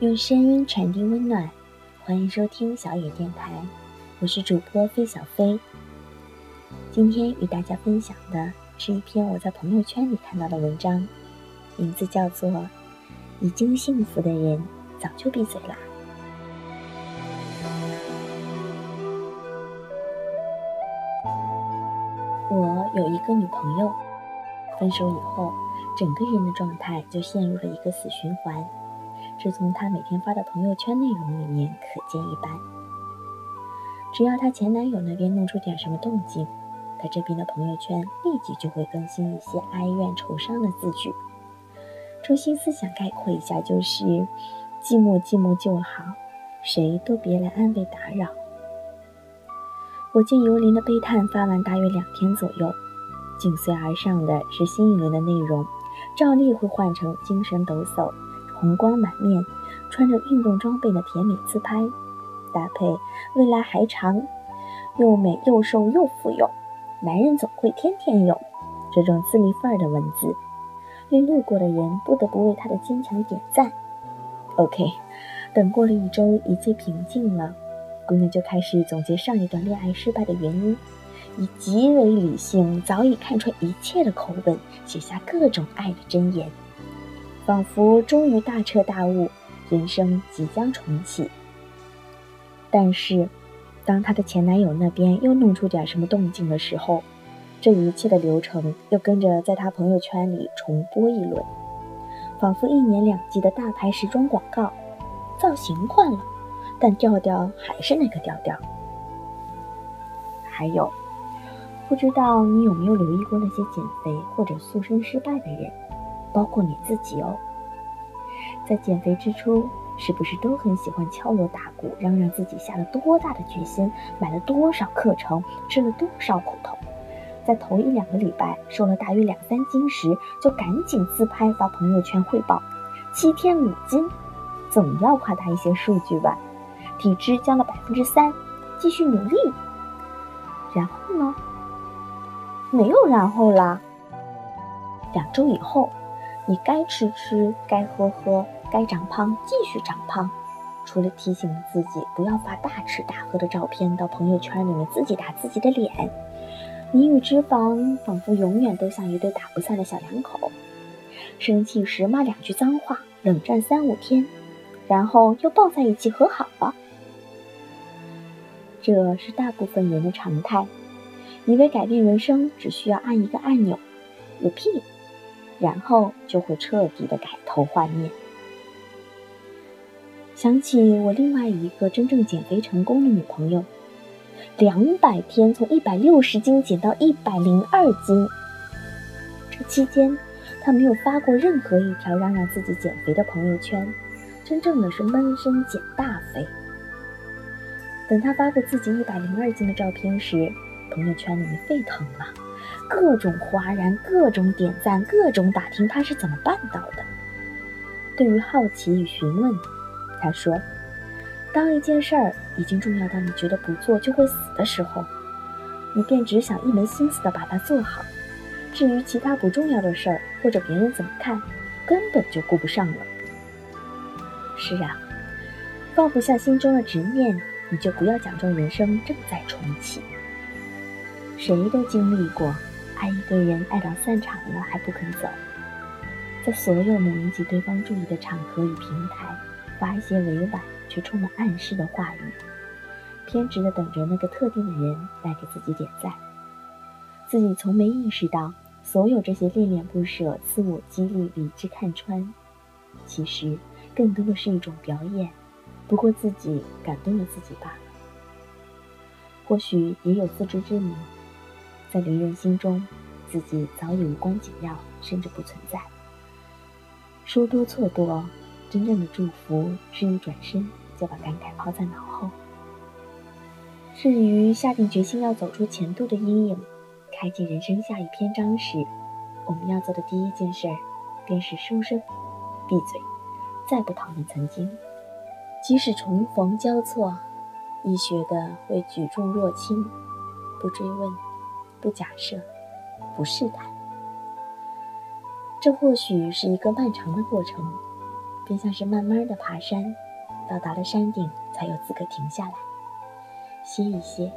用声音传递温暖，欢迎收听小野电台，我是主播费小飞。今天与大家分享的是一篇我在朋友圈里看到的文章，名字叫做《已经幸福的人早就闭嘴啦》。我有一个女朋友，分手以后，整个人的状态就陷入了一个死循环。这从她每天发的朋友圈内容里面可见一斑。只要她前男友那边弄出点什么动静，她这边的朋友圈立即就会更新一些哀怨愁伤的字句。中心思想概括一下就是：寂寞寂寞就好，谁都别来安慰打扰。我见尤林的悲叹发完大约两天左右，紧随而上的是新一轮的内容，照例会换成精神抖擞、红光满面、穿着运动装备的甜美自拍，搭配未来还长、又美又瘦又富有，男人总会天天有这种自立范儿的文字，令路过的人不得不为他的坚强点赞。OK，等过了一周，一切平静了。姑娘就开始总结上一段恋爱失败的原因，以极为理性、早已看穿一切的口吻写下各种爱的箴言，仿佛终于大彻大悟，人生即将重启。但是，当她的前男友那边又弄出点什么动静的时候，这一切的流程又跟着在她朋友圈里重播一轮，仿佛一年两季的大牌时装广告，造型换了。但调调还是那个调调。还有，不知道你有没有留意过那些减肥或者塑身失败的人，包括你自己哦。在减肥之初，是不是都很喜欢敲锣打鼓，嚷嚷自己下了多大的决心，买了多少课程，吃了多少苦头？在头一两个礼拜瘦了大约两三斤时，就赶紧自拍发朋友圈汇报，七天五斤，总要夸大一些数据吧。体脂降了百分之三，继续努力。然后呢？没有然后啦。两周以后，你该吃吃，该喝喝，该长胖继续长胖。除了提醒自己不要发大吃大喝的照片到朋友圈里面自己打自己的脸，你与脂肪仿佛永远都像一对打不散的小两口。生气时骂两句脏话，冷战三五天，然后又抱在一起和好了。这是大部分人的常态，以为改变人生只需要按一个按钮有屁然后就会彻底的改头换面。想起我另外一个真正减肥成功的女朋友，两百天从一百六十斤减到一百零二斤，这期间她没有发过任何一条嚷嚷自己减肥的朋友圈，真正的是闷声减大肥。等她发过自己一百零二斤的照片时，朋友圈里面沸腾了，各种哗然，各种点赞，各种打听他是怎么办到的。对于好奇与询问，他说：“当一件事儿已经重要到你觉得不做就会死的时候，你便只想一门心思的把它做好。至于其他不重要的事儿或者别人怎么看，根本就顾不上了。”是啊，放不下心中的执念。你就不要假装人生正在重启。谁都经历过，爱一个人爱到散场了还不肯走，在所有能引起对方注意的场合与平台，发一些委婉却充满暗示的话语，偏执的等着那个特定的人来给自己点赞，自己从没意识到，所有这些恋恋不舍、自我激励、理智看穿，其实更多的是一种表演。不过自己感动了自己罢了，或许也有自知之明，在别人心中，自己早已无关紧要，甚至不存在。说多错多，真正的祝福是一转身就把感慨抛在脑后。至于下定决心要走出前度的阴影，开启人生下一篇章时，我们要做的第一件事，便是收声，闭嘴，再不讨论曾经。即使重逢交错，亦学的会举重若轻，不追问，不假设，不试探。这或许是一个漫长的过程，便像是慢慢的爬山，到达了山顶才有资格停下来，歇一歇，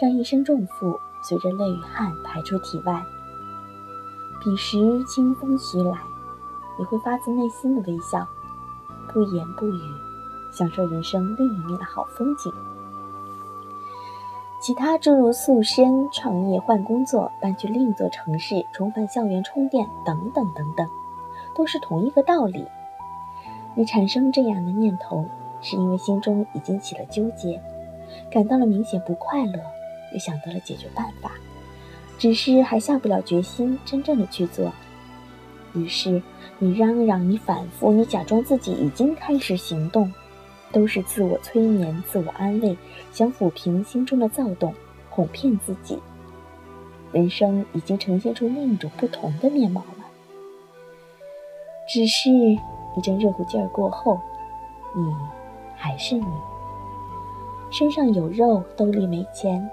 让一身重负随着泪与汗排出体外。彼时清风徐来，你会发自内心的微笑，不言不语，享受人生另一面的好风景。其他诸如塑身、创业、换工作、搬去另一座城市、重返校园充电等等等等，都是同一个道理。你产生这样的念头，是因为心中已经起了纠结，感到了明显不快乐，又想到了解决办法，只是还下不了决心真正的去做。于是你嚷嚷，你反复，你假装自己已经开始行动。都是自我催眠、自我安慰，想抚平心中的躁动，哄骗自己。人生已经呈现出另一种不同的面貌。只是一阵热乎劲儿过后，你还是你，身上有肉，兜里没钱，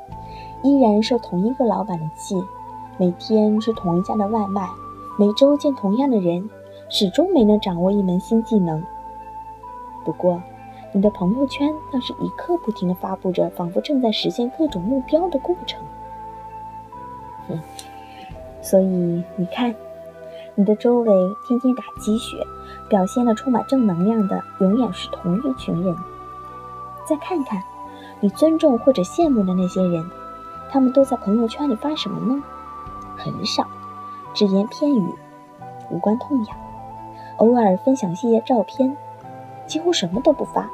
依然受同一个老板的气，每天吃同一家的外卖，每周见同样的人，始终没能掌握一门新技能。不过。你的朋友圈倒是一刻不停地发布着，仿佛正在实现各种目标的过程。嗯，所以你看，你的周围天天打鸡血，表现的充满正能量的，永远是同一群人。再看看你尊重或者羡慕的那些人，他们都在朋友圈里发什么呢？很少，只言片语，无关痛痒，偶尔分享些照片，几乎什么都不发。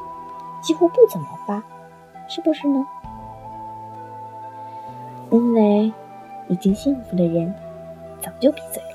几乎不怎么发，是不是呢？因为已经幸福的人早就闭嘴了。